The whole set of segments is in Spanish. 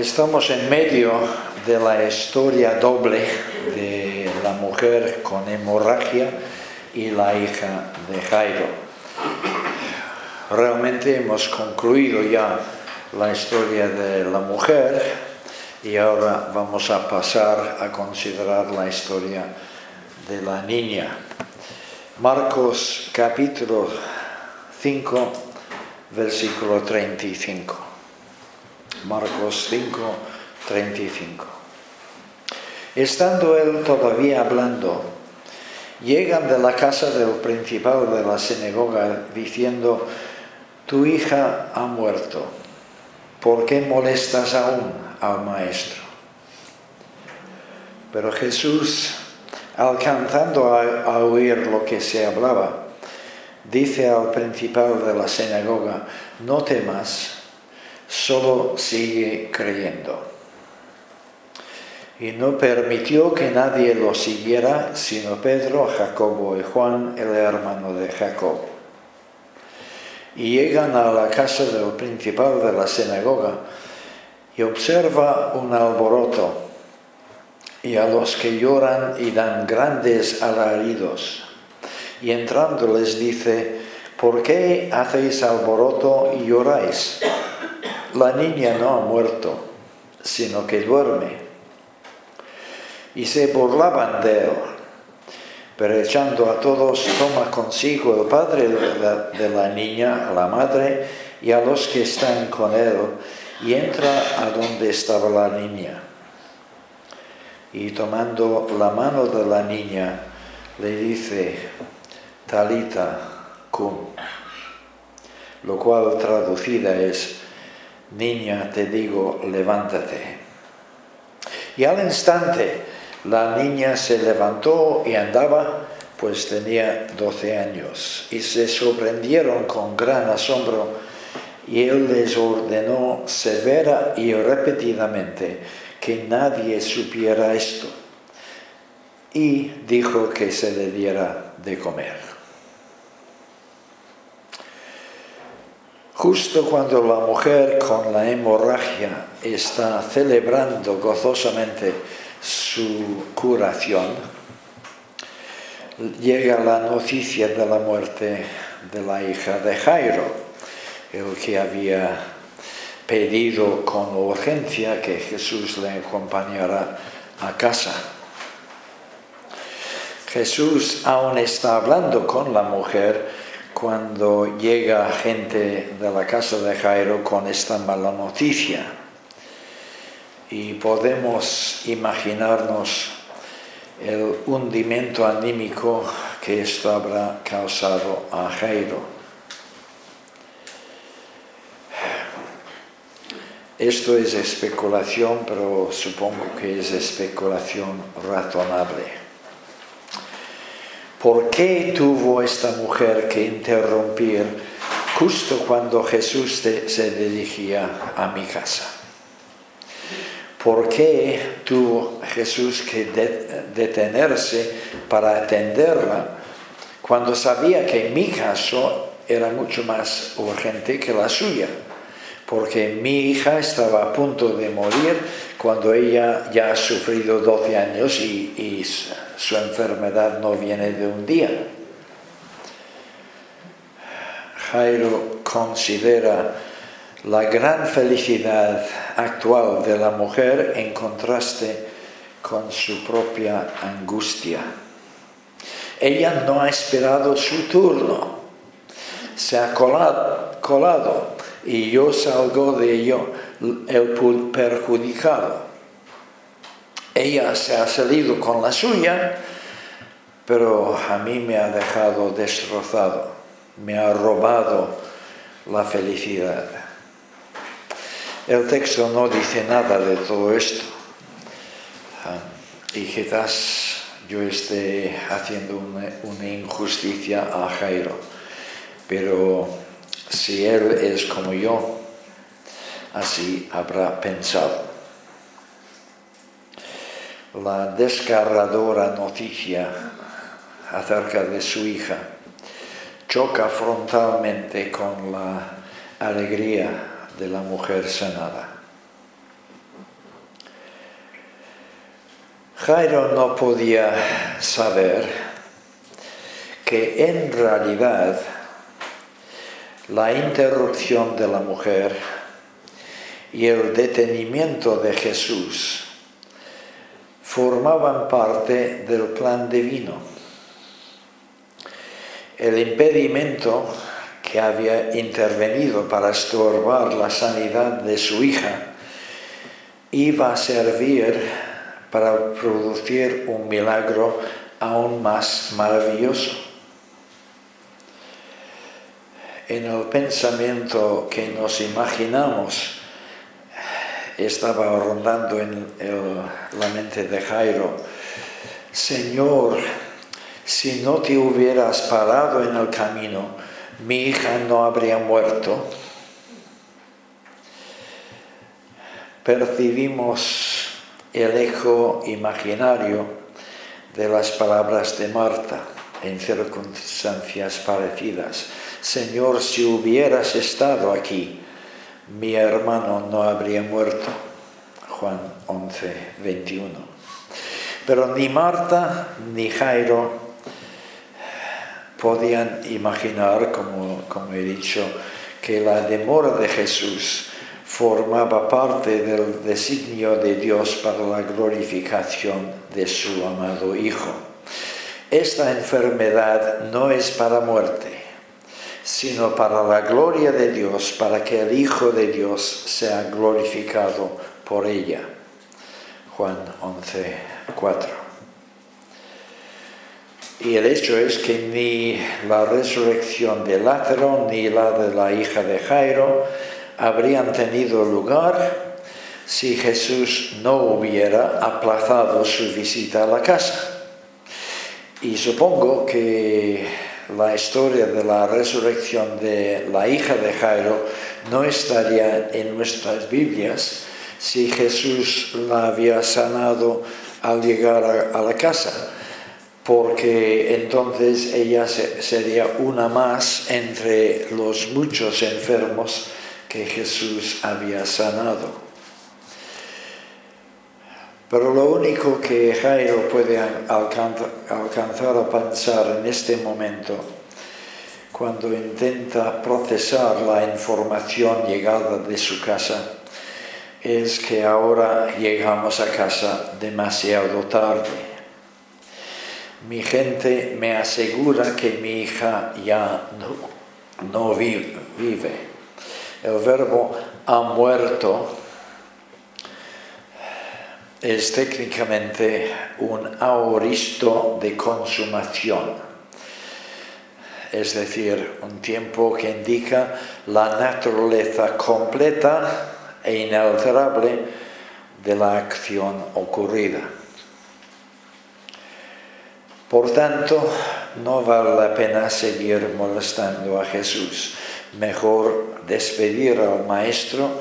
Estamos en medio de la historia doble de la mujer con hemorragia y la hija de Jairo. Realmente hemos concluido ya la historia de la mujer y ahora vamos a pasar a considerar la historia de la niña. Marcos capítulo 5, versículo 35. Marcos 5, 35. Estando él todavía hablando, llegan de la casa del principal de la sinagoga diciendo, tu hija ha muerto, ¿por qué molestas aún al maestro? Pero Jesús, alcanzando a, oír lo que se hablaba, dice al principal de la sinagoga, no temas, solo sigue creyendo. Y no permitió que nadie lo siguiera, sino Pedro, Jacobo y Juan, el hermano de Jacob. Y llegan a la casa del principal de la sinagoga y observa un alboroto y a los que lloran y dan grandes alaridos. Y entrando les dice, ¿por qué hacéis alboroto y lloráis? La niña no ha muerto, sino que duerme. Y se burlaban de él. Pero echando a todos, toma consigo el padre de la, niña, la madre y a los que están con él, y entra a donde estaba la niña. Y tomando la mano de la niña, le dice, Talita cum, lo cual traducida es, niña, te digo, levántate. Y al instante la niña se levantó y andaba, pues tenía doce años, y se sorprendieron con gran asombro, y él les ordenó severa y repetidamente que nadie supiera esto, y dijo que se le diera de comer. Justo cuando la mujer con la hemorragia está celebrando gozosamente su curación, llega la noticia de la muerte de la hija de Jairo, el que había pedido con urgencia que Jesús le acompañara a casa. Jesús aún está hablando con la mujer, cuando llega gente de la casa de Jairo con esta mala noticia. Y podemos imaginarnos el hundimiento anímico que esto habrá causado a Jairo. Esto es especulación, pero supongo que es especulación razonable. ¿Por qué tuvo esta mujer que interrumpir justo cuando Jesús se dirigía a mi casa? ¿Por qué tuvo Jesús que detenerse para atenderla cuando sabía que mi caso era mucho más urgente que la suya? Porque mi hija estaba a punto de morir cuando ella ya ha sufrido 12 años y, y su enfermedad no viene de un día. Jairo considera la gran felicidad actual de la mujer en contraste con su propia angustia. Ella no ha esperado su turno, se ha colado, colado y yo salgo de ello el perjudicado. Ella se ha salido con la suya, pero a mí me ha dejado destrozado, me ha robado la felicidad. El texto no dice nada de todo esto. Ah, y quizás yo esté haciendo una, una, injusticia a Jairo, pero si él es como yo, así habrá pensado la descarradora noticia acerca de su hija choca frontalmente con la alegría de la mujer sanada. Jairo no podía saber que en realidad la interrupción de la mujer y el detenimiento de Jesús formaban parte del plan divino. El impedimento que había intervenido para estorbar la sanidad de su hija iba a servir para producir un milagro aún más maravilloso. En el pensamiento que nos imaginamos estaba rondando en la mente de Jairo, Señor, si no te hubieras parado en el camino, mi hija no habría muerto. Percibimos el eco imaginario de las palabras de Marta en circunstancias parecidas. Señor, si hubieras estado aquí, mi hermano no habría muerto. Juan 11, 21. Pero ni Marta ni Jairo podían imaginar, como, como he dicho, que la demora de Jesús formaba parte del designio de Dios para la glorificación de su amado Hijo. Esta enfermedad no es para muerte, sino para la gloria de Dios, para que el Hijo de Dios sea glorificado por ella. Juan 11, 4. Y el hecho es que ni la resurrección de Lázaro ni la de la hija de Jairo habrían tenido lugar si Jesús no hubiera aplazado su visita a la casa. Y supongo que la historia de la resurrección de la hija de Jairo no estaría en nuestras Biblias si Jesús la había sanado al llegar a, la casa, porque entonces ella sería una más entre los muchos enfermos que Jesús había sanado. Pero lo único que Jairo puede alcanzar a pensar en este momento, cuando intenta procesar la información llegada de su casa, es que ahora llegamos a casa demasiado tarde. Mi gente me asegura que mi hija ya no, no vive. El verbo ha muerto es técnicamente un aoristo de consumación, es decir, un tiempo que indica la naturaleza completa e inalterable de la acción ocurrida. Por tanto, no vale la pena seguir molestando a Jesús. Mejor despedir al Maestro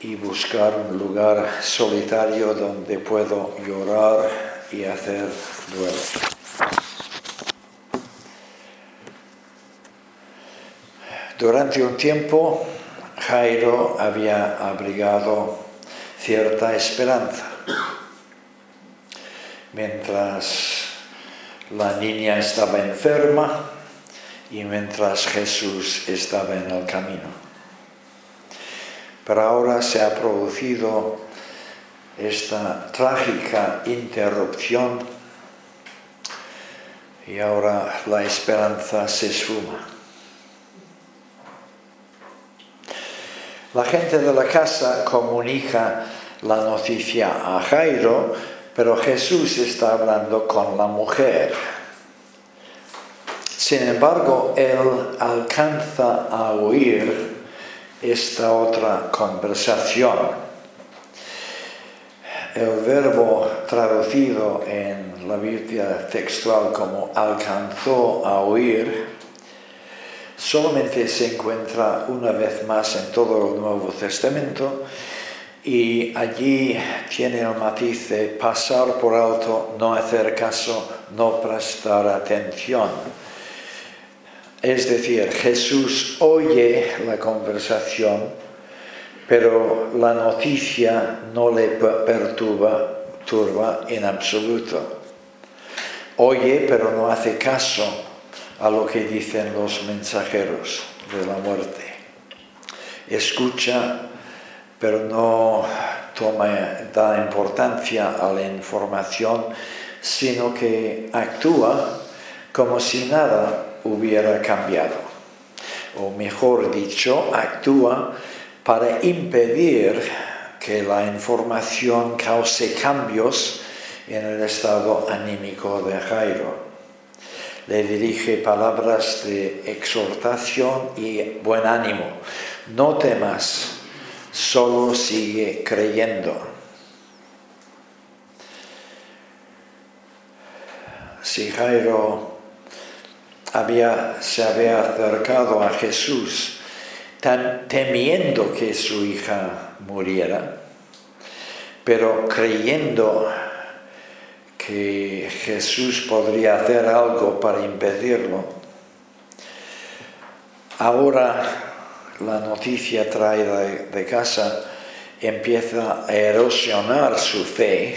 y buscar un lugar solitario donde puedo llorar y hacer duelo. Durante un tiempo Jairo había abrigado cierta esperanza. Mientras la niña estaba enferma y mientras Jesús estaba en el camino. Pero ahora se ha producido esta trágica interrupción y ahora la esperanza se suma. La gente de la casa comunica la noticia a Jairo, pero Jesús está hablando con la mujer. Sin embargo, él alcanza a oír esta otra conversación. El verbo traducido en la Biblia textual como alcanzó a oír solamente se encuentra una vez más en todo el Nuevo Testamento y allí tiene el matiz de pasar por alto, no hacer caso, no prestar atención es decir, Jesús oye la conversación, pero la noticia no le perturba turba en absoluto. Oye, pero no hace caso a lo que dicen los mensajeros de la muerte. Escucha, pero no toma, da importancia a la información, sino que actúa como si nada hubiera cambiado. O mejor dicho, actúa para impedir que la información cause cambios en el estado anímico de Jairo. Le dirige palabras de exhortación y buen ánimo. No temas, solo sigue creyendo. Si Jairo había, se había acercado a Jesús temiendo que su hija muriera, pero creyendo que Jesús podría hacer algo para impedirlo. Ahora la noticia traída de casa empieza a erosionar su fe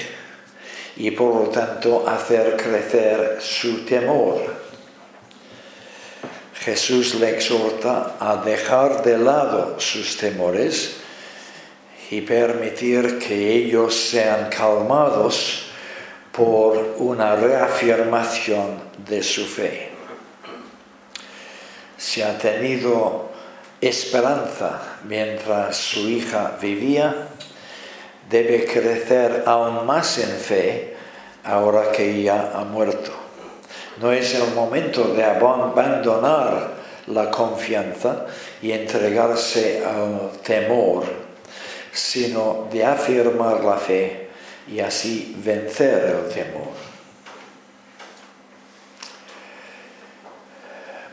y por lo tanto hacer crecer su temor. Jesús le exhorta a dejar de lado sus temores y permitir que ellos sean calmados por una reafirmación de su fe. Si ha tenido esperanza mientras su hija vivía, debe crecer aún más en fe ahora que ella ha muerto. No es el momento de abandonar la confianza y entregarse al temor, sino de afirmar la fe y así vencer el temor.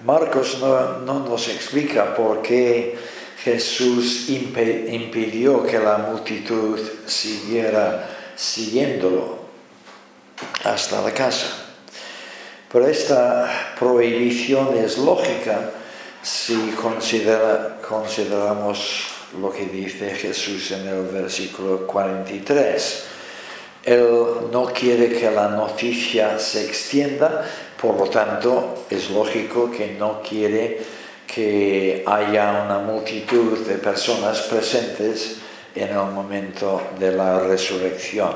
Marcos no, nos explica por qué Jesús impidió que la multitud siguiera siguiéndolo hasta la casa. Pero esta prohibición es lógica si consideramos lo que dice Jesús en el versículo 43 él no quiere que la noticia se extienda, por lo tanto es lógico que no quiere que haya una multitud de personas presentes en el momento de la resurrección.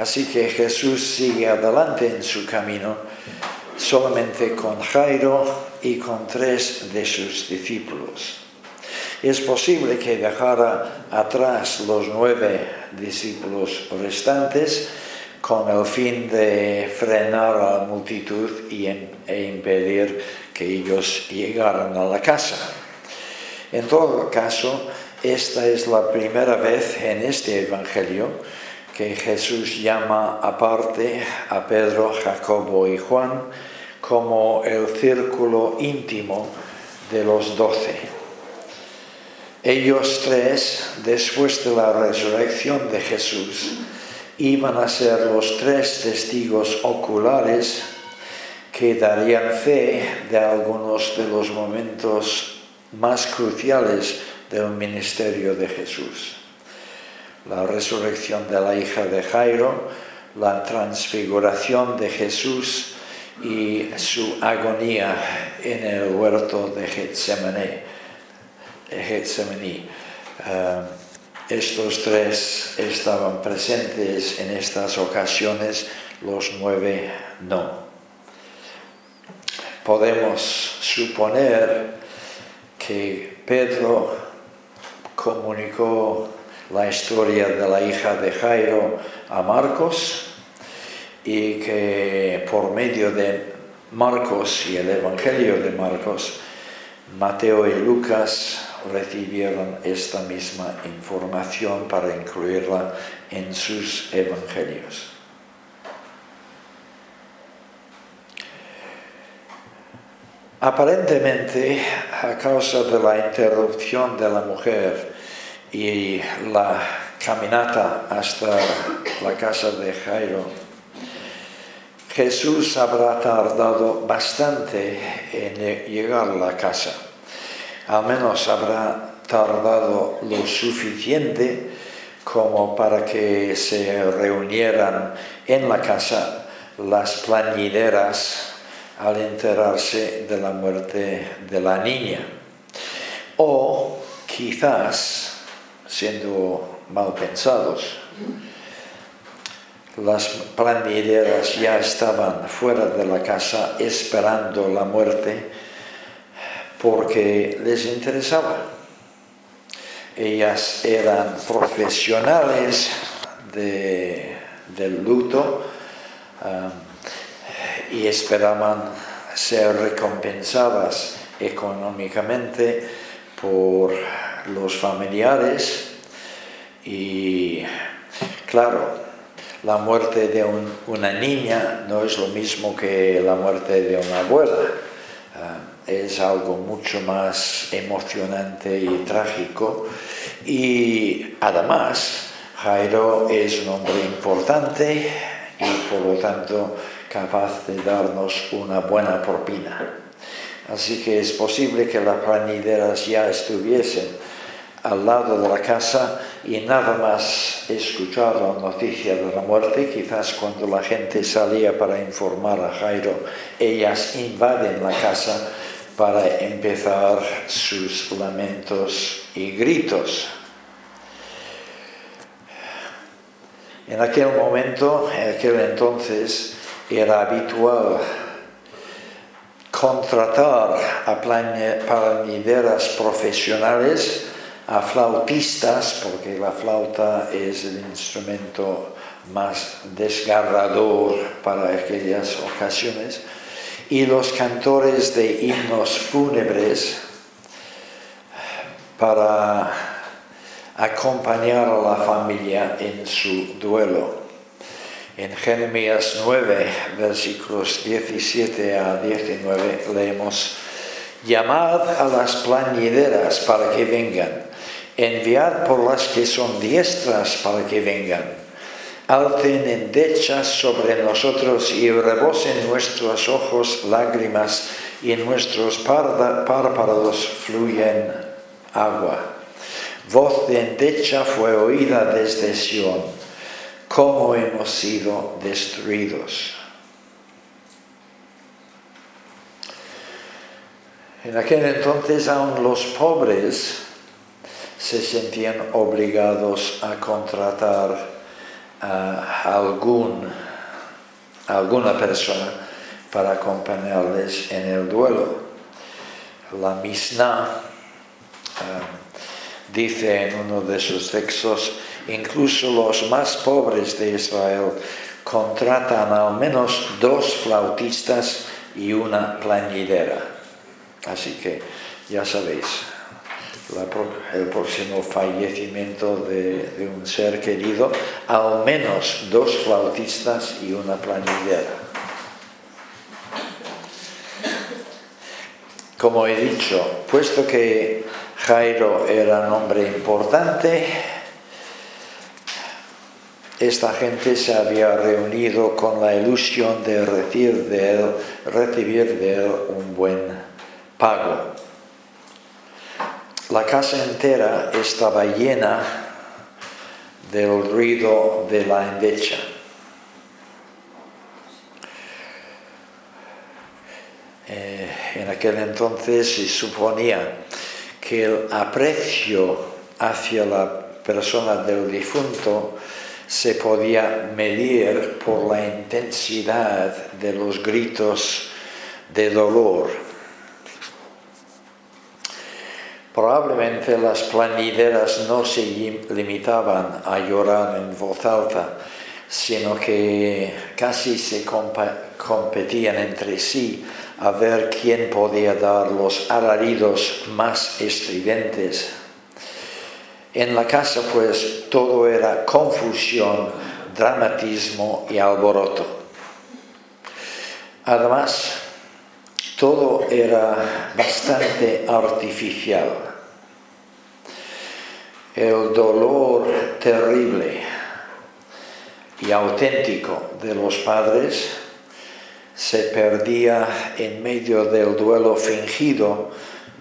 Así que Jesús sigue adelante en su camino solamente con Jairo y con tres de sus discípulos. Es posible que dejara atrás los nueve discípulos restantes con el fin de frenar a la multitud e impedir que ellos llegaran a la casa. En todo caso, esta es la primera vez en este Evangelio que Jesús llama aparte a Pedro, Jacobo y Juan como el círculo íntimo de los doce. Ellos tres, después de la resurrección de Jesús, iban a ser los tres testigos oculares que darían fe de algunos de los momentos más cruciales del ministerio de Jesús. La resurrección de la hija de Jairo, la transfiguración de Jesús y su agonía en el huerto de Getsemaní Getsemaní. Eh, estos tres estaban presentes en estas ocasiones, los nueve no. Podemos suponer que Pedro comunicó la historia de la hija de Jairo a Marcos y que por medio de Marcos y el Evangelio de Marcos, Mateo y Lucas recibieron esta misma información para incluirla en sus evangelios. Aparentemente, a causa de la interrupción de la mujer y la caminata hasta la casa de Jairo, Jesús habrá tardado bastante en llegar a la casa al menos habrá tardado lo suficiente como para que se reunieran en la casa las plañideras al enterarse de la muerte de la niña. O quizás, siendo mal pensados, las plañideras ya estaban fuera de la casa esperando la muerte porque les interesaba. Ellas eran profesionales del luto um, y esperaban ser recompensadas económicamente por los familiares y claro, la muerte de una niña no es lo mismo que la muerte de una abuela. Uh, es algo mucho más emocionante y trágico y además Jairo es un hombre importante y por lo tanto capaz de darnos una buena propina. Así que es posible que las planideras ya estuviesen al lado de la casa y nada más escuchar la noticia de la muerte, quizás cuando la gente salía para informar a Jairo, ellas invaden la casa para empezar sus lamentos y gritos. En aquel momento, en aquel entonces, era habitual contratar a planideras profesionales, a flautistas, porque la flauta es el instrumento más desgarrador para aquellas ocasiones, y los cantores de himnos fúnebres para acompañar a la familia en su duelo. En Jeremías 9, versículos 17 a 19, leemos, Llamad a las plañideras para que vengan, enviad por las que son diestras para que vengan alcen endechas sobre nosotros y rebosen nuestros ojos lágrimas y en nuestros párpados fluyen agua. Voz de endecha fue oída desde Sión, cómo hemos sido destruidos. En aquel entonces aún los pobres se sentían obligados a contratar a algún, alguna persona para acompañarles en el duelo. La Mishnah eh, dice en uno de sus textos, incluso los más pobres de Israel contratan al menos dos flautistas y una plañidera. Así que ya sabéis, el próximo fallecimiento de, un ser querido, al menos dos flautistas y una planillera. Como he dicho, puesto que Jairo era un hombre importante, esta gente se había reunido con la ilusión de de él, recibir de él un buen pago. La casa entera estaba llena del ruido de la endecha. Eh, en aquel entonces se suponía que el aprecio hacia la persona del difunto se podía medir por la intensidad de los gritos de dolor Probablemente las planideras no se limitaban a llorar en voz alta, sino que casi se competían entre sí a ver quién podía dar los alaridos más estridentes. En la casa pues todo era confusión, dramatismo y alboroto. Además, todo era bastante artificial. El dolor terrible y auténtico de los padres se perdía en medio del duelo fingido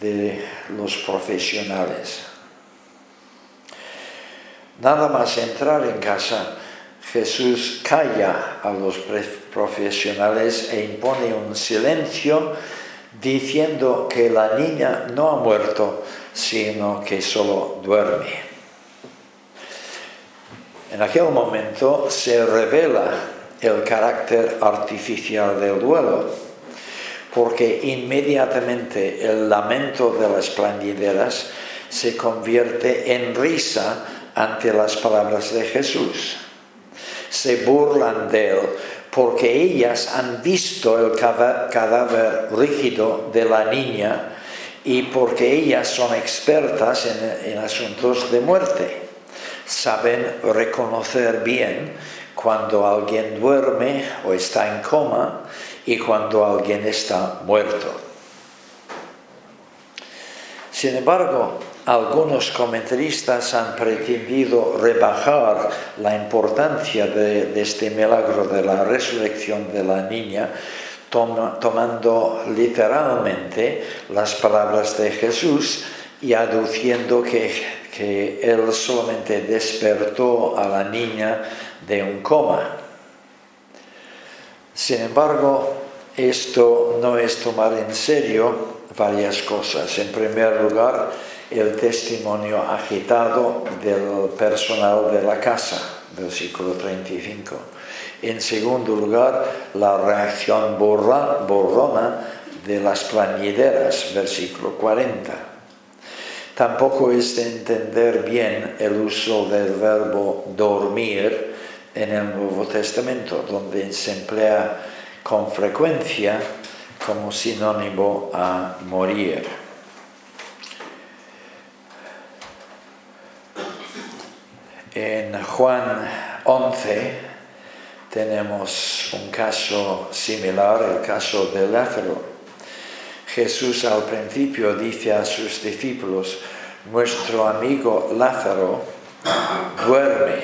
de los profesionales. Nada más entrar en casa, Jesús calla a los profesionales e impone un silencio diciendo que la niña no ha muerto, sino que solo duerme. En aquel momento se revela el carácter artificial del duelo, porque inmediatamente el lamento de las plañideras se convierte en risa ante las palabras de Jesús. Se burlan de él porque ellas han visto el cadáver rígido de la niña y porque ellas son expertas en, asuntos de muerte. Saben reconocer bien cuando alguien duerme o está en coma y cuando alguien está muerto. Sin embargo, algunos comentaristas han pretendido rebajar la importancia de, este milagro de la resurrección de la niña, tomando literalmente las palabras de Jesús y aduciendo que, que él solamente despertó a la niña de un coma. Sin embargo, esto no es tomar en serio varias cosas. En primer lugar, el testimonio agitado del personal de la casa, versículo 35. En segundo lugar, la reacción borra, borrona de las plañideras, versículo 40. Tampoco es de entender bien el uso del verbo dormir en el Nuevo Testamento, donde se emplea con frecuencia como sinónimo a morir. En Juan 11 tenemos un caso similar, el caso de Lázaro. Jesús al principio dice a sus discípulos, nuestro amigo Lázaro duerme,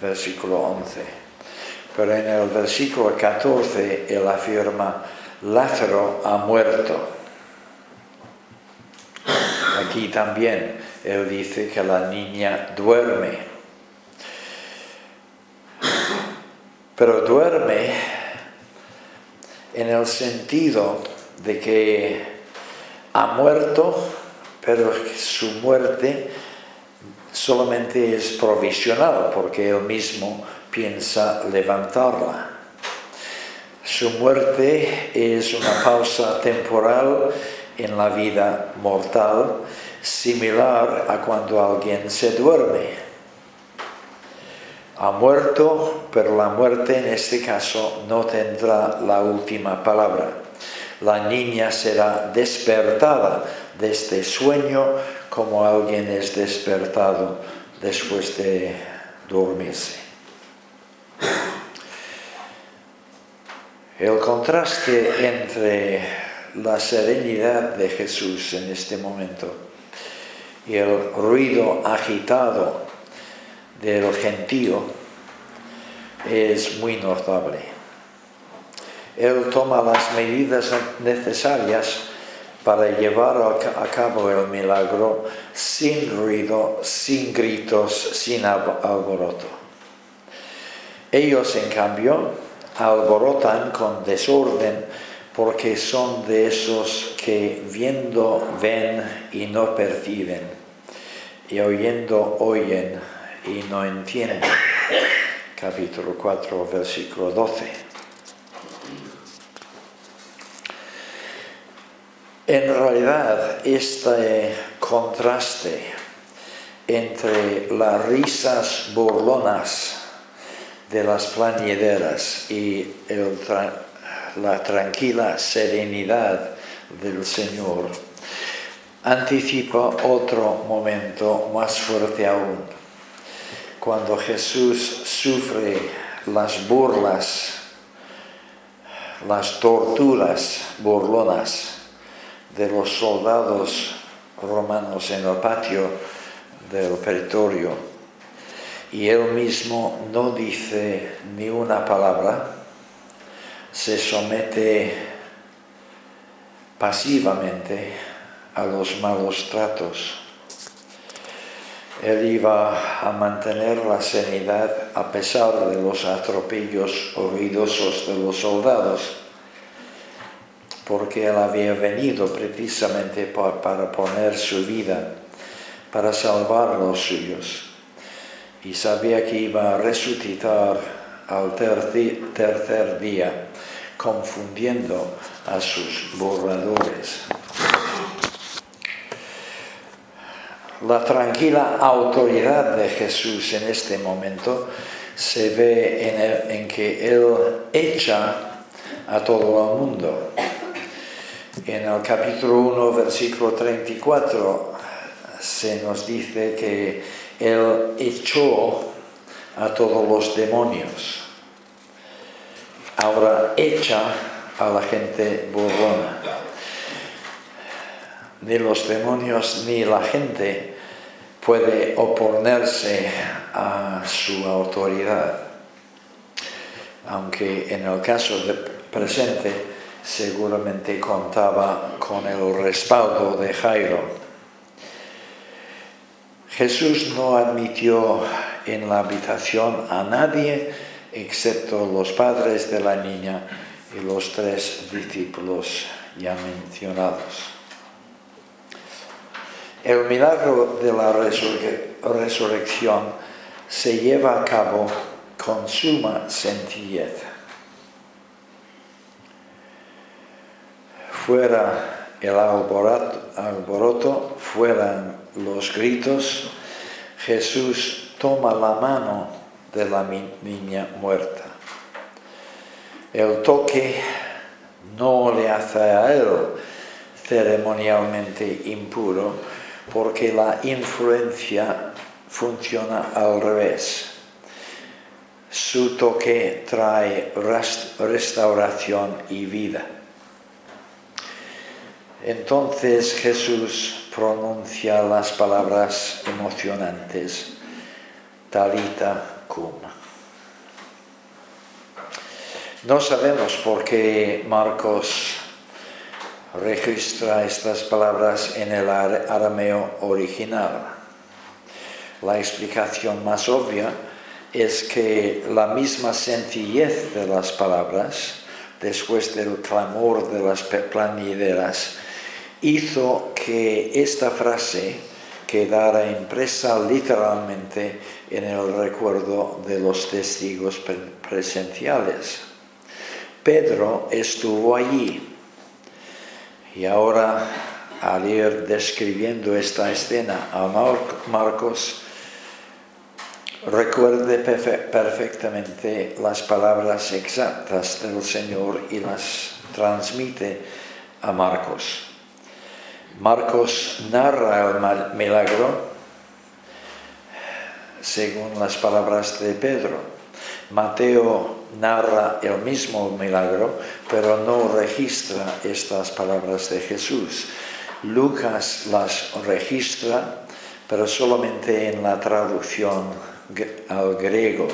versículo 11. Pero en el versículo 14 él afirma, Lázaro ha muerto. Aquí también él dice que la niña duerme. Pero duerme en el sentido de que ha muerto, pero su muerte solamente es provisional porque él mismo piensa levantarla. Su muerte es una pausa temporal en la vida mortal similar a cuando alguien se duerme. Ha muerto, pero la muerte en este caso no tendrá la última palabra. La niña será despertada de este sueño como alguien es despertado después de dormirse. El contraste entre la serenidad de Jesús en este momento y el ruido agitado del gentío es muy notable. Él toma las medidas necesarias para llevar a cabo el milagro sin ruido, sin gritos, sin alboroto. Ellos, en cambio, alborotan con desorden porque son de esos que viendo ven y no perciben, y oyendo oyen y no entienden. Capítulo 4, versículo 12. En realidad, este contraste entre las risas burlonas de las plañideras y la tranquila serenidad del Señor, anticipa otro momento más fuerte aún, cuando Jesús sufre las burlas, las torturas burlonas de los soldados romanos en el patio del pretorio y él mismo no dice ni una palabra se somete pasivamente a los malos tratos. Él iba a mantener la sanidad a pesar de los atropellos ruidosos de los soldados, porque Él había venido precisamente para poner su vida, para salvar los suyos, y sabía que iba a resucitar al tercer día, confundiendo a sus borradores. La tranquila autoridad de Jesús en este momento se ve en, que Él echa a todo el mundo. En el capítulo 1, versículo 34, se nos dice que Él echó a todos los demonios. Ahora echa a la gente burrona ni los demonios ni la gente puede oponerse a su autoridad. Aunque en el caso presente seguramente contaba con el respaldo de Jairo. Jesús no admitió en la habitación a nadie excepto los padres de la niña y los tres discípulos ya mencionados. El milagro de la resurrección se lleva a cabo con suma sencillez. Fuera el alboroto, fueran los gritos, Jesús toma la mano de la niña muerta. El toque no le hace a él ceremonialmente impuro, porque la influencia funciona al revés. Su toque trae restauración y vida. Entonces Jesús pronuncia las palabras emocionantes, Talita cum. No sabemos por qué Marcos registra estas palabras en el arameo original. La explicación más obvia es que la misma sencillez de las palabras, después del clamor de las plañideras, hizo que esta frase quedara impresa literalmente en el recuerdo de los testigos presenciales. Pedro estuvo allí y ahora, al ir describiendo esta escena a Marcos, recuerde perfectamente las palabras exactas del Señor y las transmite a Marcos. Marcos narra el milagro según las palabras de Pedro. Mateo narra el mismo milagro, pero no registra estas palabras de Jesús. Lucas las registra, pero solamente en la traducción al griego,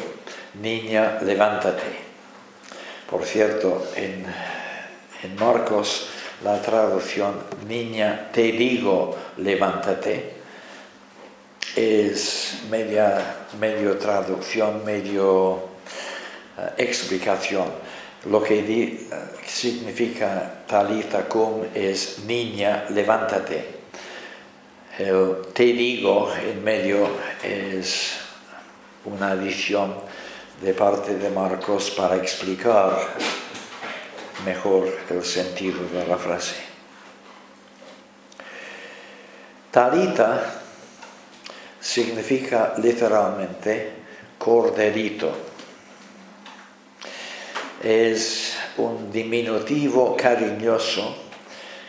niña, levántate. Por cierto, en, Marcos la traducción niña, te digo, levántate, es media, medio traducción, medio explicación. Lo que eh, significa talita cum es niña, levántate. El te digo en medio es una adición de parte de Marcos para explicar mejor el sentido de la frase. Talita significa literalmente corderito es un diminutivo cariñoso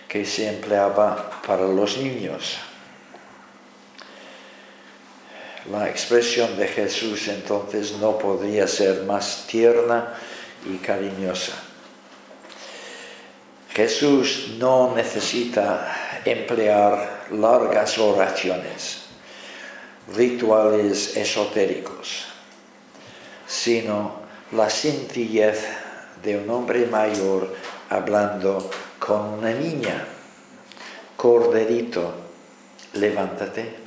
que se empleaba para los niños. La expresión de Jesús entonces no podría ser más tierna y cariñosa. Jesús no necesita emplear largas oraciones, rituales esotéricos, sino la sencillez de un hombre mayor hablando con una niña. Corderito, levántate.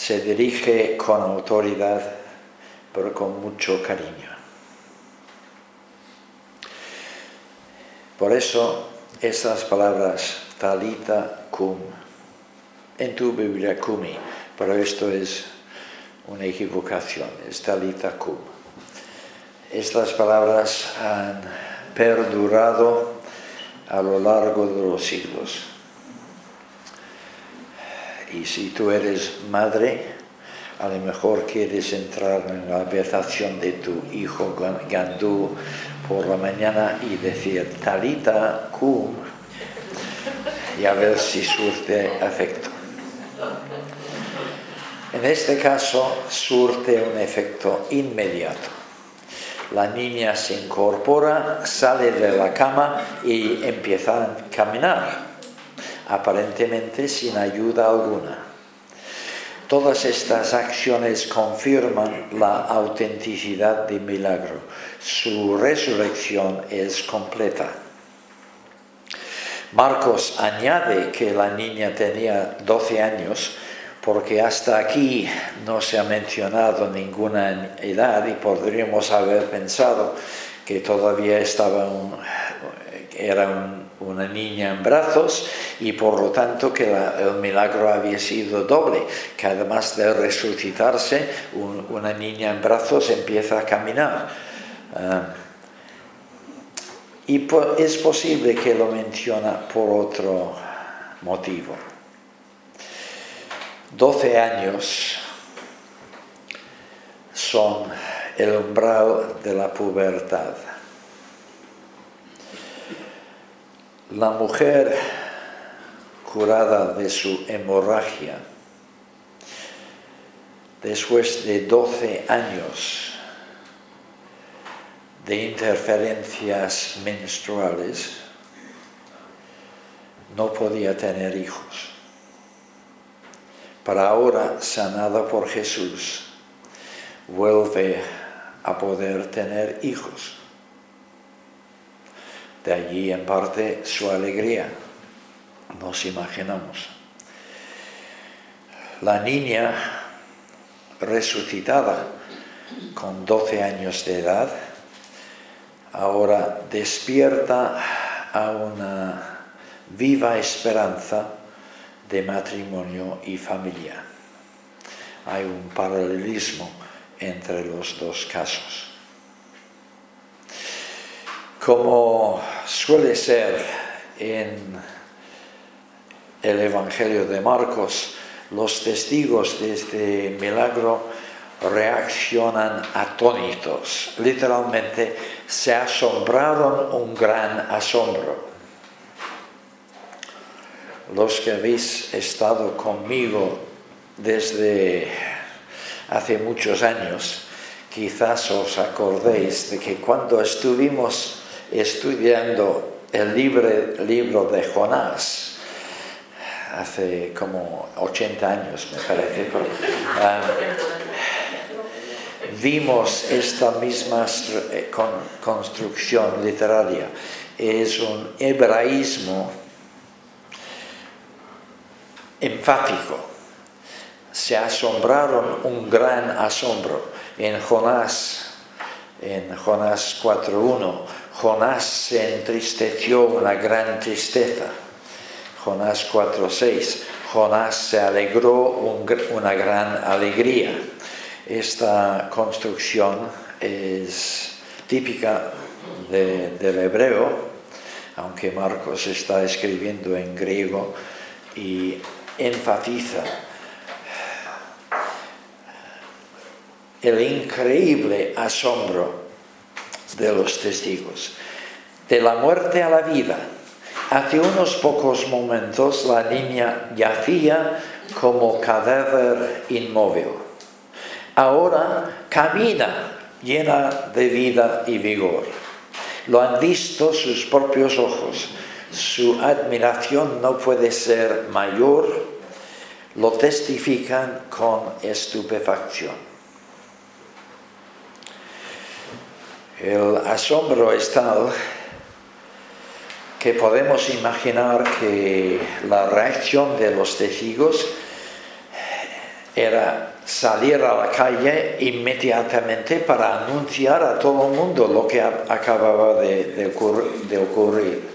se dirige con autoridad, pero con mucho cariño. Por eso estas palabras, talita cum, en tu Biblia cumi, pero esto es una equivocación, es talita cum. Estas palabras han perdurado a lo largo de los siglos. Y si tú eres madre, a lo mejor quieres entrar en la habitación de tu hijo Gandú por la mañana y decir talita cum y a ver si surte efecto. En este caso surte un efecto inmediato. La niña se incorpora, sale de la cama y empieza a caminar, aparentemente sin ayuda alguna. Todas estas acciones confirman la autenticidad del milagro. Su resurrección es completa. Marcos añade que la niña tenía 12 años porque hasta aquí no se ha mencionado ninguna edad y podríamos haber pensado que todavía estaba era una niña en brazos y por lo tanto que el milagro había sido doble, que además de resucitarse, una niña en brazos empieza a caminar. Ah, y es posible que lo menciona por otro motivo. 12 años son el umbral de la pubertad. La mujer curada de su hemorragia después de 12 años de interferencias menstruales no podía tener hijos para ahora sanada por Jesús, vuelve a poder tener hijos. De allí en parte su alegría, nos imaginamos. La niña resucitada con 12 años de edad, ahora despierta a una viva esperanza de matrimonio y familia. Hay un paralelismo entre los dos casos. Como suele ser en el Evangelio de Marcos, los testigos de este milagro reaccionan atónitos, literalmente se asombraron un gran asombro los que habéis estado conmigo desde hace muchos años, quizás os acordéis de que cuando estuvimos estudiando el libro de Jonás, hace como 80 años me parece, ah, vimos esta misma eh, construcción literaria. Es un hebraísmo enfático. Se asombraron un gran asombro. En Jonás, en Jonás 4.1, Jonás se entristeció una gran tristeza. Jonás 4.6, Jonás se alegró una gran alegría. Esta construcción es típica del hebreo, aunque Marcos está escribiendo en griego y enfatiza el increíble asombro de los testigos. De la muerte a la vida. Hace unos pocos momentos la niña yacía como cadáver inmóvil. Ahora camina llena de vida y vigor. Lo han visto sus propios ojos su admiración no puede ser mayor, lo testifican con estupefacción. El asombro es tal que podemos imaginar que la reacción de los testigos era salir a la calle inmediatamente para anunciar a todo el mundo lo que acababa de, ocurrir.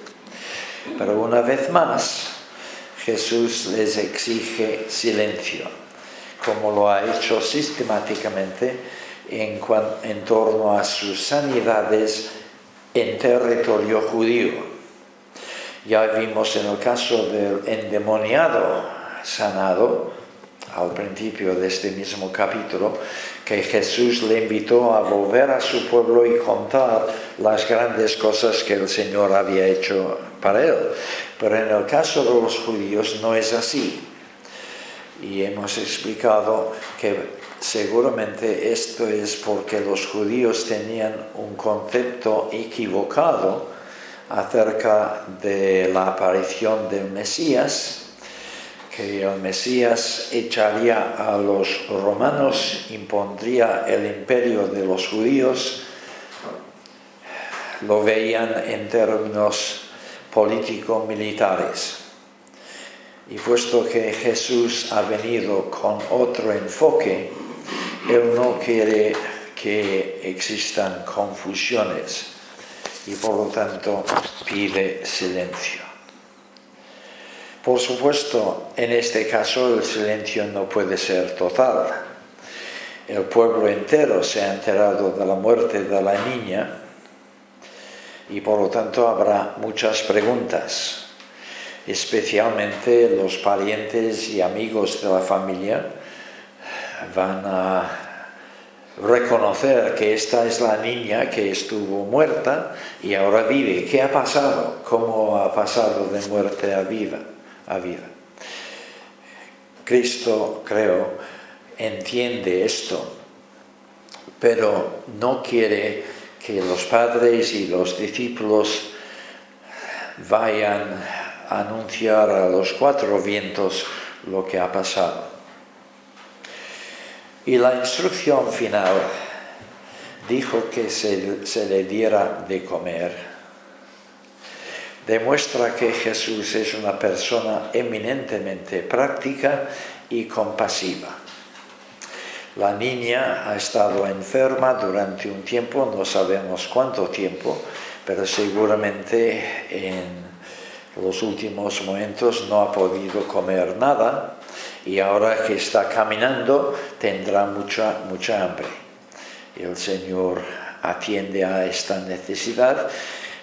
Pero una vez más, Jesús les exige silencio, como lo ha hecho sistemáticamente en, en torno a sus sanidades en territorio judío. Ya vimos en el caso del endemoniado sanado, al principio de este mismo capítulo, que Jesús le invitó a volver a su pueblo y contar las grandes cosas que el Señor había hecho para él. Pero en el caso de los judíos no es así. Y hemos explicado que seguramente esto es porque los judíos tenían un concepto equivocado acerca de la aparición del Mesías que el Mesías echaría a los romanos, impondría el imperio de los judíos, lo veían en términos político-militares. Y puesto que Jesús ha venido con otro enfoque, Él no quiere que existan confusiones y por lo tanto pide silencio. Por supuesto, en este caso el silencio no puede ser total. El pueblo entero se ha enterado de la muerte de la niña y por lo tanto habrá muchas preguntas, especialmente los parientes y amigos de la familia van a reconocer que esta es la niña que estuvo muerta y ahora vive. ¿Qué ha pasado? ¿Cómo ha pasado de muerte a vida? a vida. Cristo, creo, entiende esto, pero no quiere que los padres y los discípulos vayan a anunciar a los cuatro vientos lo que ha pasado. Y la instrucción final dijo que se, se le diera de comer demuestra que Jesús es una persona eminentemente práctica y compasiva. La niña ha estado enferma durante un tiempo, no sabemos cuánto tiempo, pero seguramente en los últimos momentos no ha podido comer nada y ahora que está caminando tendrá mucha, mucha hambre. El Señor atiende a esta necesidad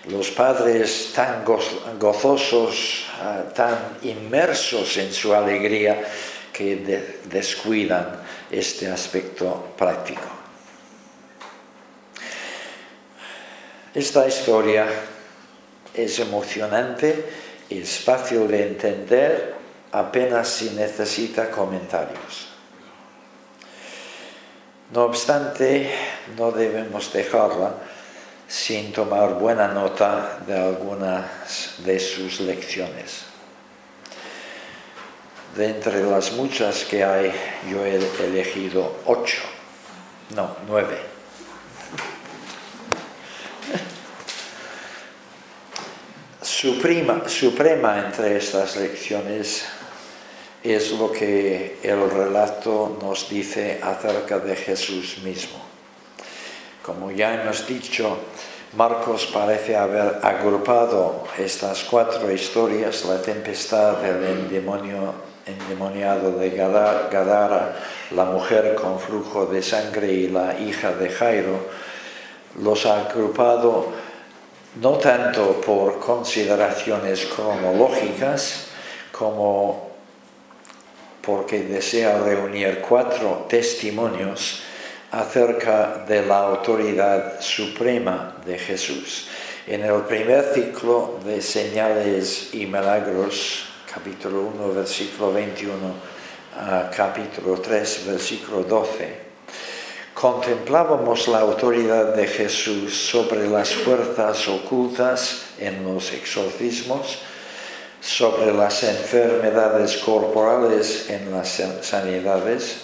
los padres tan gozosos, ah, tan inmersos en su alegría, que descuidan este aspecto práctico. Esta historia es emocionante, es fácil de entender, apenas si necesita comentarios. No obstante, no debemos dejarla sin tomar buena nota de algunas de sus lecciones. De entre las muchas que hay, yo he elegido ocho, no, nueve. Suprema, suprema entre estas lecciones es lo que el relato nos dice acerca de Jesús mismo. Como ya hemos dicho, Marcos parece haber agrupado estas cuatro historias, la tempestad, del endemoniado de Gadara, la mujer con flujo de sangre y la hija de Jairo, los ha agrupado no tanto por consideraciones cronológicas como porque desea reunir cuatro testimonios acerca de la autoridad suprema de Jesús. En el primer ciclo de señales y milagros, capítulo 1, versículo 21 a capítulo 3, versículo 12, contemplábamos la autoridad de Jesús sobre las fuerzas ocultas en los exorcismos, sobre las enfermedades corporales en las sanidades,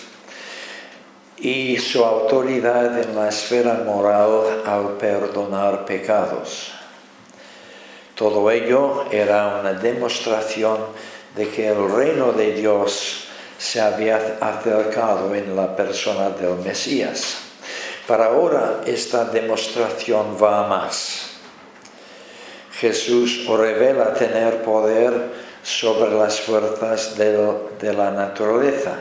y su autoridad en la esfera moral al perdonar pecados. Todo ello era una demostración de que el reino de Dios se había acercado en la persona del Mesías. Para ahora esta demostración va a más. Jesús revela tener poder sobre las fuerzas de, la naturaleza.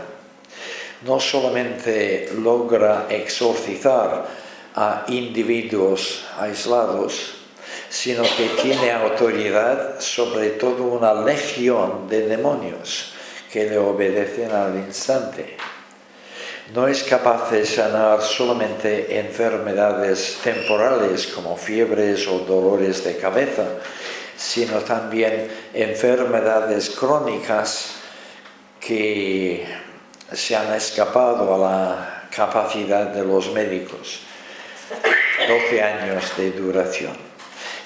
No solamente logra exorcizar a individuos aislados, sino que tiene autoridad sobre toda una legión de demonios que le obedecen al instante. No es capaz de sanar solamente enfermedades temporales como fiebres o dolores de cabeza, sino también enfermedades crónicas que se han escapado a la capacidad de los médicos. 12 años de duración.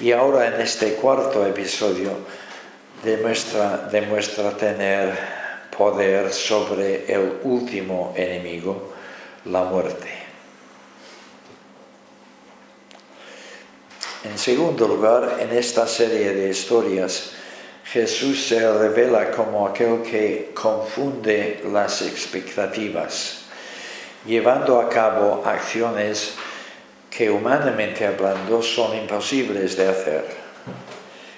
Y ahora en este cuarto episodio demuestra, tener poder sobre el último enemigo, la muerte. En segundo lugar, en esta serie de historias, Jesús se revela como aquel que confunde las expectativas, llevando a cabo acciones que humanamente hablando son imposibles de hacer,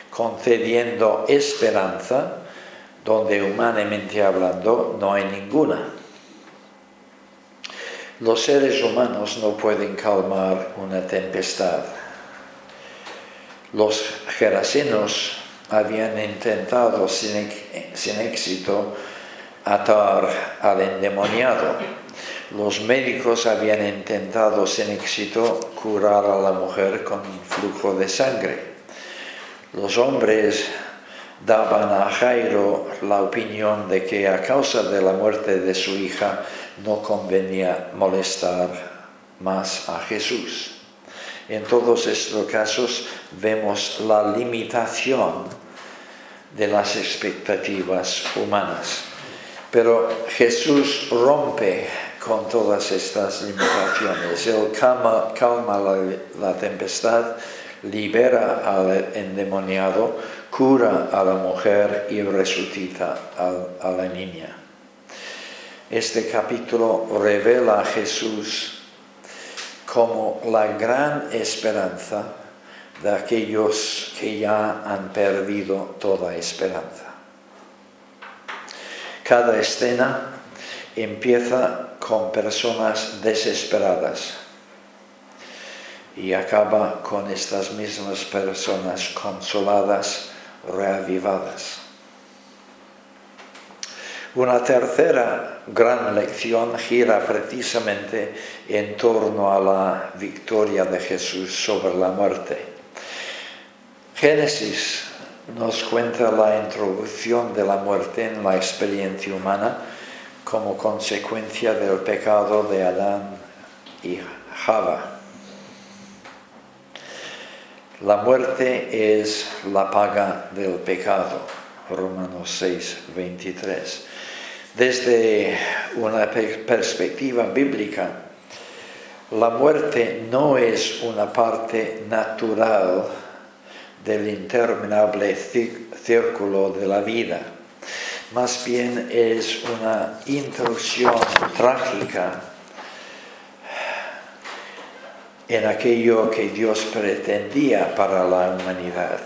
concediendo esperanza donde humanamente hablando no hay ninguna. Los seres humanos no pueden calmar una tempestad los gerasenos habían intentado sin, éxito atar al endemoniado. Los médicos habían intentado sin éxito curar a la mujer con flujo de sangre. Los hombres daban a Jairo la opinión de que a causa de la muerte de su hija no convenía molestar más a Jesús. En todos estos casos vemos la limitación de las expectativas humanas. Pero Jesús rompe con todas estas limitaciones. Él calma, la, tempestad, libera al endemoniado, cura a la mujer y resucita a la niña. Este capítulo revela a Jesús como la gran esperanza de aquellos que ya han perdido toda esperanza. Cada escena empieza con personas desesperadas y acaba con estas mismas personas consoladas, reavivadas. Una tercera gran lección gira precisamente en torno a la victoria de Jesús sobre la muerte. Génesis nos cuenta la introducción de la muerte en la experiencia humana como consecuencia del pecado de Adán y Java. La muerte es la paga del pecado. Romanos 6, 23 desde una perspectiva bíblica, la muerte no es una parte natural del interminable círculo de la vida, más bien es una intrusión trágica en aquello que Dios pretendía para la humanidad,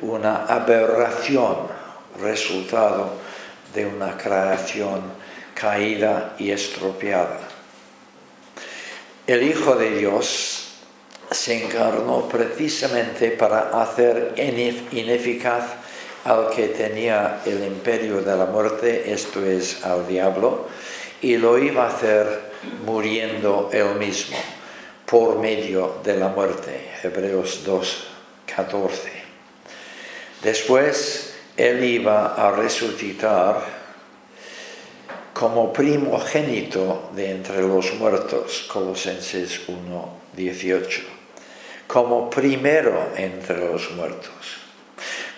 una aberración resultado de una creación caída y estropeada. El Hijo de Dios se encarnó precisamente para hacer ineficaz al que tenía el imperio de la muerte, esto es al diablo, y lo iba a hacer muriendo él mismo por medio de la muerte. Hebreos 2, 14. Después él iba a resucitar como primogénito de entre los muertos, Colosenses 1, 18, como primero entre los muertos,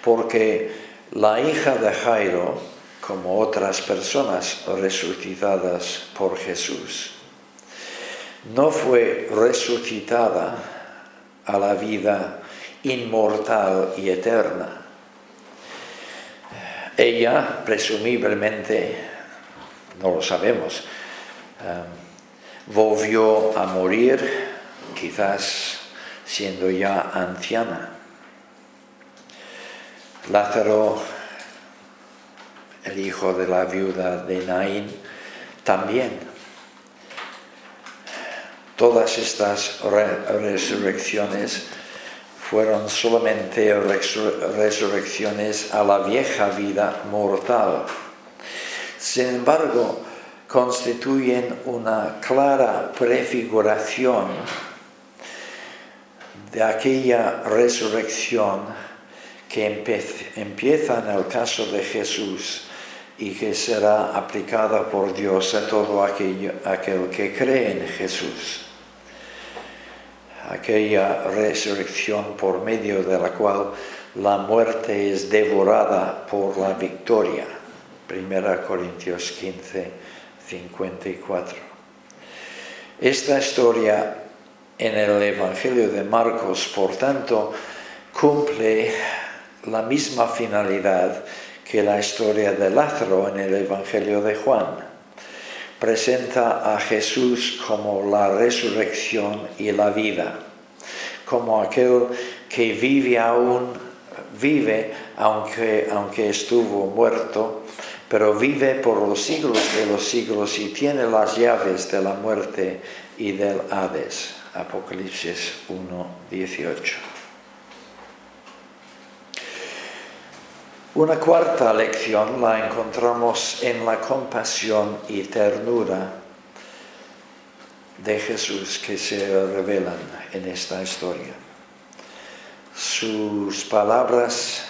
porque la hija de Jairo, como otras personas resucitadas por Jesús, no fue resucitada a la vida inmortal y eterna, ella, presumiblemente, no lo sabemos. volvió a morir, quizás siendo ya anciana. Lázaro, el hijo de la viuda de Naín, también. Todas estas resurrecciones fueron solamente resurrecciones a la vieja vida mortal. Sin embargo, constituyen una clara prefiguración de aquella resurrección que empieza en el caso de Jesús y que será aplicada por Dios a todo aquel que cree en Jesús aquella resurrección por medio de la cual la muerte es devorada por la victoria. 1 Corintios 15, 54. Esta historia en el Evangelio de Marcos, por tanto, cumple la misma finalidad que la historia de Lázaro en el Evangelio de Juan presenta a Jesús como la resurrección y la vida, como aquel que vive aún, vive aunque, aunque estuvo muerto, pero vive por los siglos de los siglos y tiene las llaves de la muerte y del Hades. Apocalipsis 1, 18. Una cuarta lección la encontramos en la compasión y ternura de Jesús que se revelan en esta historia. Sus palabras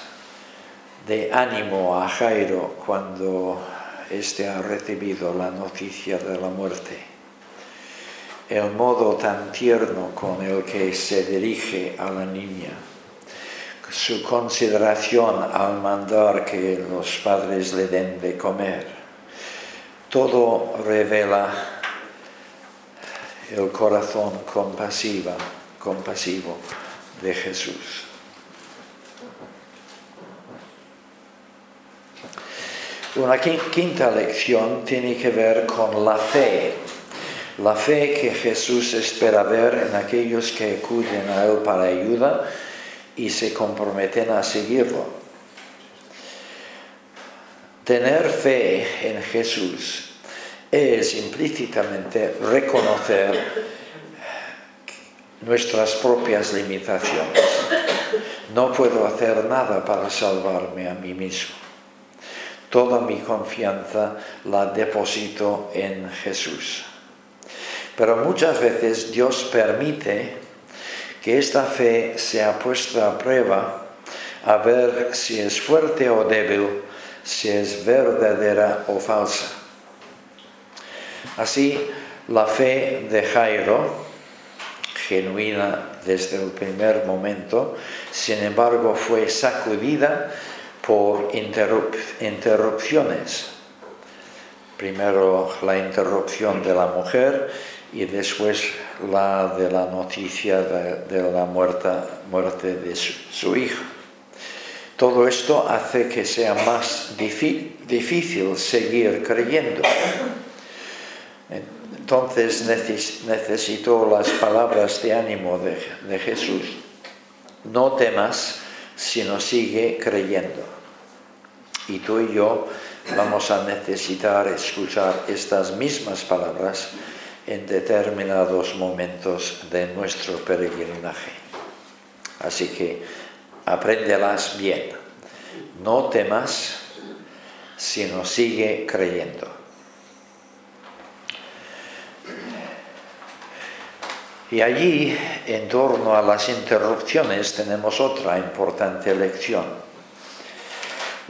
de ánimo a Jairo cuando éste ha recibido la noticia de la muerte. El modo tan tierno con el que se dirige a la niña su consideración al mandar que los padres le den de comer. Todo revela el corazón compasiva, compasivo de Jesús. Una quinta lección tiene que ver con la fe, la fe que Jesús espera ver en aquellos que acuden a Él para ayuda y se comprometen a seguirlo. Tener fe en Jesús es implícitamente reconocer nuestras propias limitaciones. No puedo hacer nada para salvarme a mí mismo. Toda mi confianza la deposito en Jesús. Pero muchas veces Dios permite que esta fe sea puesta a prueba a ver si es fuerte o débil, si es verdadera o falsa. Así, la fe de Jairo, genuina desde el primer momento, sin embargo fue sacudida por interrupciones. Primero la interrupción de la mujer y después la de la noticia de, la muerte de su, hijo. Todo esto hace que sea más difícil seguir creyendo. Entonces necesito las palabras de ánimo de, de Jesús. No temas, sino sigue creyendo. Y tú y yo vamos a necesitar escuchar estas mismas palabras en determinados momentos de nuestro peregrinaje. Así que apréndelas bien. No temas, sino sigue creyendo. Y allí, en torno a las interrupciones, tenemos otra importante lección.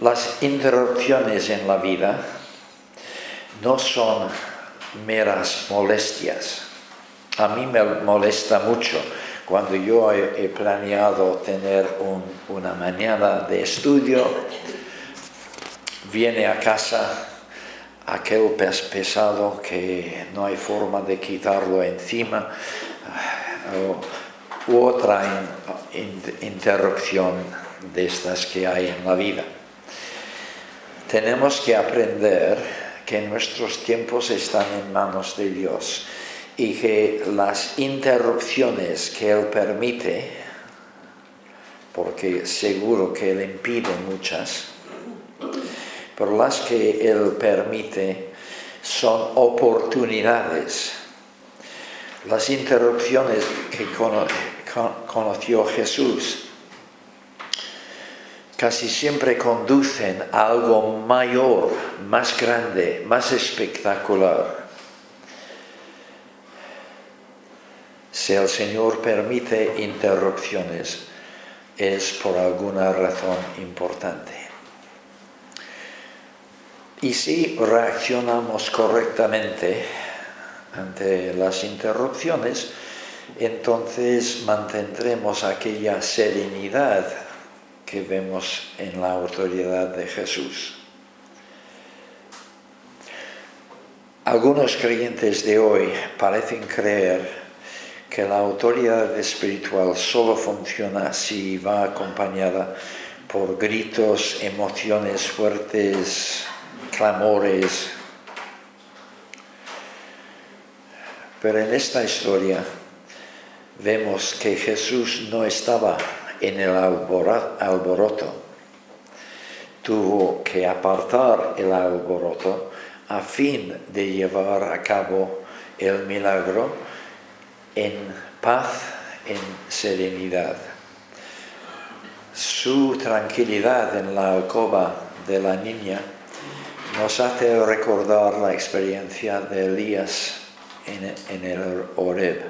Las interrupciones en la vida no son meras molestias. A mí me molesta mucho cuando yo he, planeado tener una mañana de estudio, viene a casa aquel pesado que no hay forma de quitarlo encima, u otra interrupción de estas que hay en la vida. Tenemos que aprender que nuestros tiempos están en manos de Dios y que las interrupciones que Él permite, porque seguro que Él impide muchas, pero las que Él permite son oportunidades. Las interrupciones que conoció Jesús casi siempre conducen a algo mayor, más grande, más espectacular. Si el Señor permite interrupciones, es por alguna razón importante. Y si reaccionamos correctamente ante las interrupciones, entonces mantendremos aquella serenidad que vemos en la autoridad de Jesús. Algunos creyentes de hoy parecen creer que la autoridad espiritual solo funciona si va acompañada por gritos, emociones fuertes, clamores. Pero en esta historia vemos que Jesús no estaba en el alboroto. Tuvo que apartar el alboroto a fin de llevar a cabo el milagro en paz, en serenidad. Su tranquilidad en la alcoba de la niña nos hace recordar la experiencia de Elías en, el Oreb.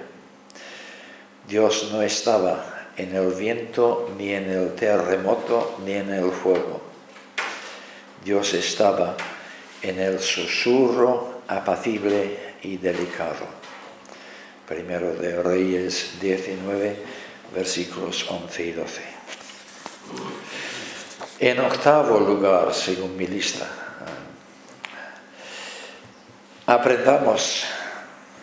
Dios no estaba en el viento, ni en el terremoto, ni en el fuego. Dios estaba en el susurro apacible y delicado. Primero de Reyes 19, versículos 11 y 12. En octavo lugar, según mi lista, aprendamos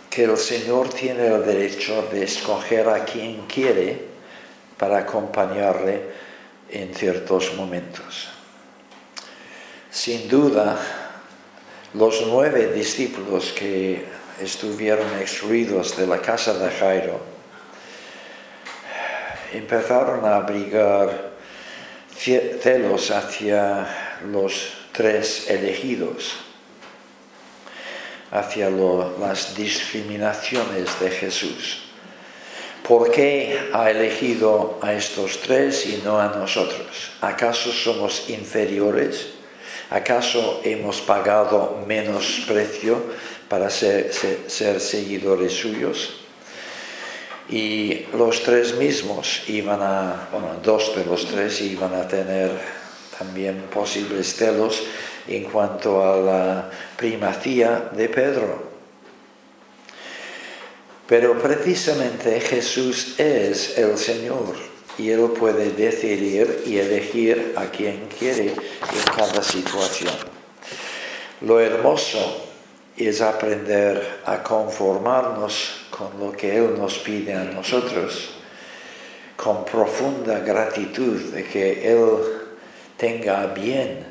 que el Señor tiene el derecho de escoger a quien quiere para acompañarle en ciertos momentos. Sin duda, los nueve discípulos que estuvieron excluidos de la casa de Jairo empezaron a abrigar celos hacia los tres elegidos, hacia las discriminaciones de Jesús. ¿Por qué ha elegido a estos tres y no a nosotros? ¿Acaso somos inferiores? ¿Acaso hemos pagado menos precio para ser, seguidores suyos? Y los tres mismos iban a, bueno, dos de los tres iban a tener también posibles celos en cuanto a la primacía de Pedro. Pero precisamente Jesús es el Señor y Él puede decidir y elegir a quien quiere en cada situación. Lo hermoso es aprender a conformarnos con lo que Él nos pide a nosotros, con profunda gratitud de que Él tenga bien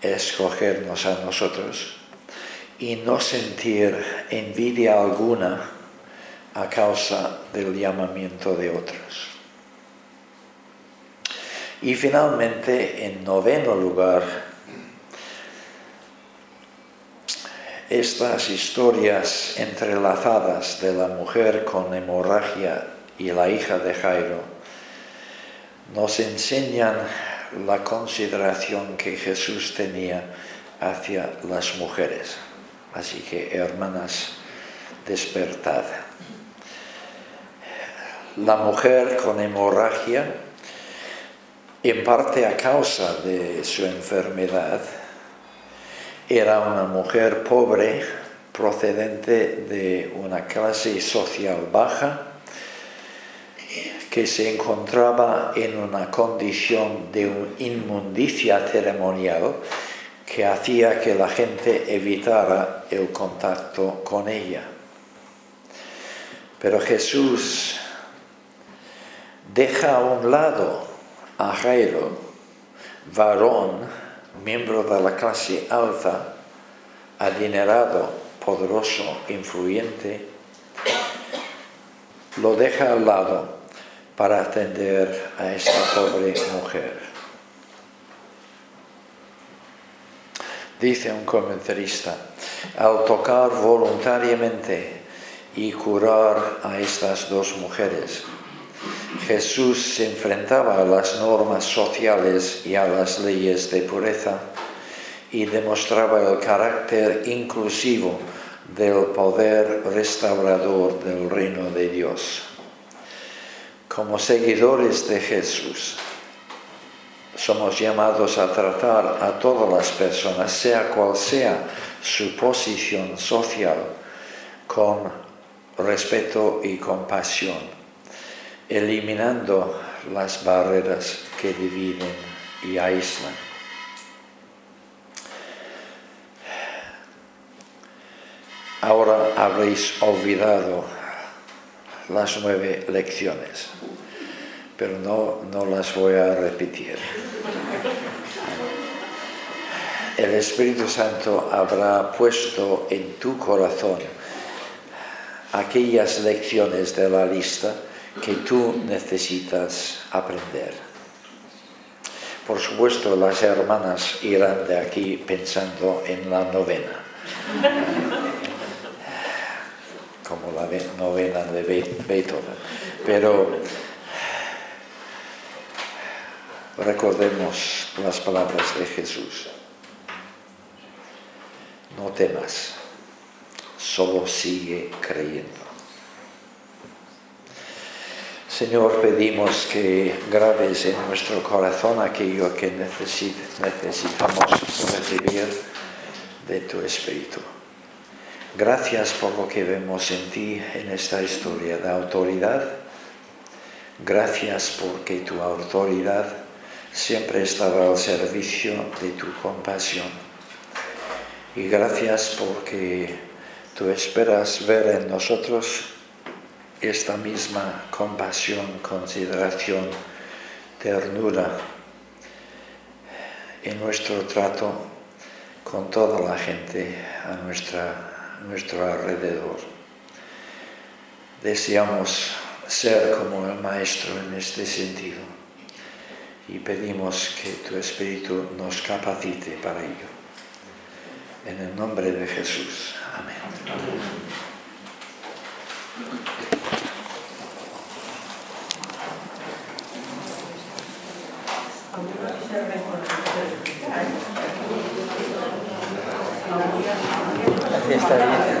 escogernos a nosotros y no sentir envidia alguna a causa del llamamiento de otros. Y finalmente, en noveno lugar, estas historias entrelazadas de la mujer con hemorragia y la hija de Jairo nos enseñan la consideración que Jesús tenía hacia las mujeres. Así que, hermanas, despertad. La mujer con hemorragia, en parte a causa de su enfermedad, era una mujer pobre procedente de una clase social baja que se encontraba en una condición de inmundicia ceremonial que hacía que la gente evitara el contacto con ella. Pero Jesús deja a un lado a Jairo, varón, miembro de la clase alta, adinerado, poderoso, influyente, lo deja al lado para atender a esta pobre mujer. Dice un comentarista, al tocar voluntariamente y curar a estas dos mujeres, Jesús se enfrentaba a las normas sociales y a las leyes de pureza y demostraba el carácter inclusivo del poder restaurador del reino de Dios. Como seguidores de Jesús, somos llamados a tratar a todas las personas, sea cual sea su posición social, con respeto y compasión eliminando las barreras que dividen y aíslan. Ahora habréis olvidado las nueve lecciones, pero no, no las voy a repetir. El Espíritu Santo habrá puesto en tu corazón aquellas lecciones de la lista que tú necesitas aprender. Por supuesto, las hermanas irán de aquí pensando en la novena, como la novena de Beethoven. Pero recordemos las palabras de Jesús. No temas, solo sigue creyendo. Señor, pedimos que grabes en nuestro corazón aquello que necesitamos recibir de tu Espíritu. Gracias por lo que vemos en ti en esta historia de autoridad. Gracias porque tu autoridad siempre estaba al servicio de tu compasión. Y gracias porque tú esperas ver en nosotros esta misma compasión, consideración, ternura en nuestro trato con toda la gente a, nuestra, nuestro alrededor. Deseamos ser como el Maestro en este sentido y pedimos que tu Espíritu nos capacite para ello. En el nombre de Jesús. Amén. Así está bien.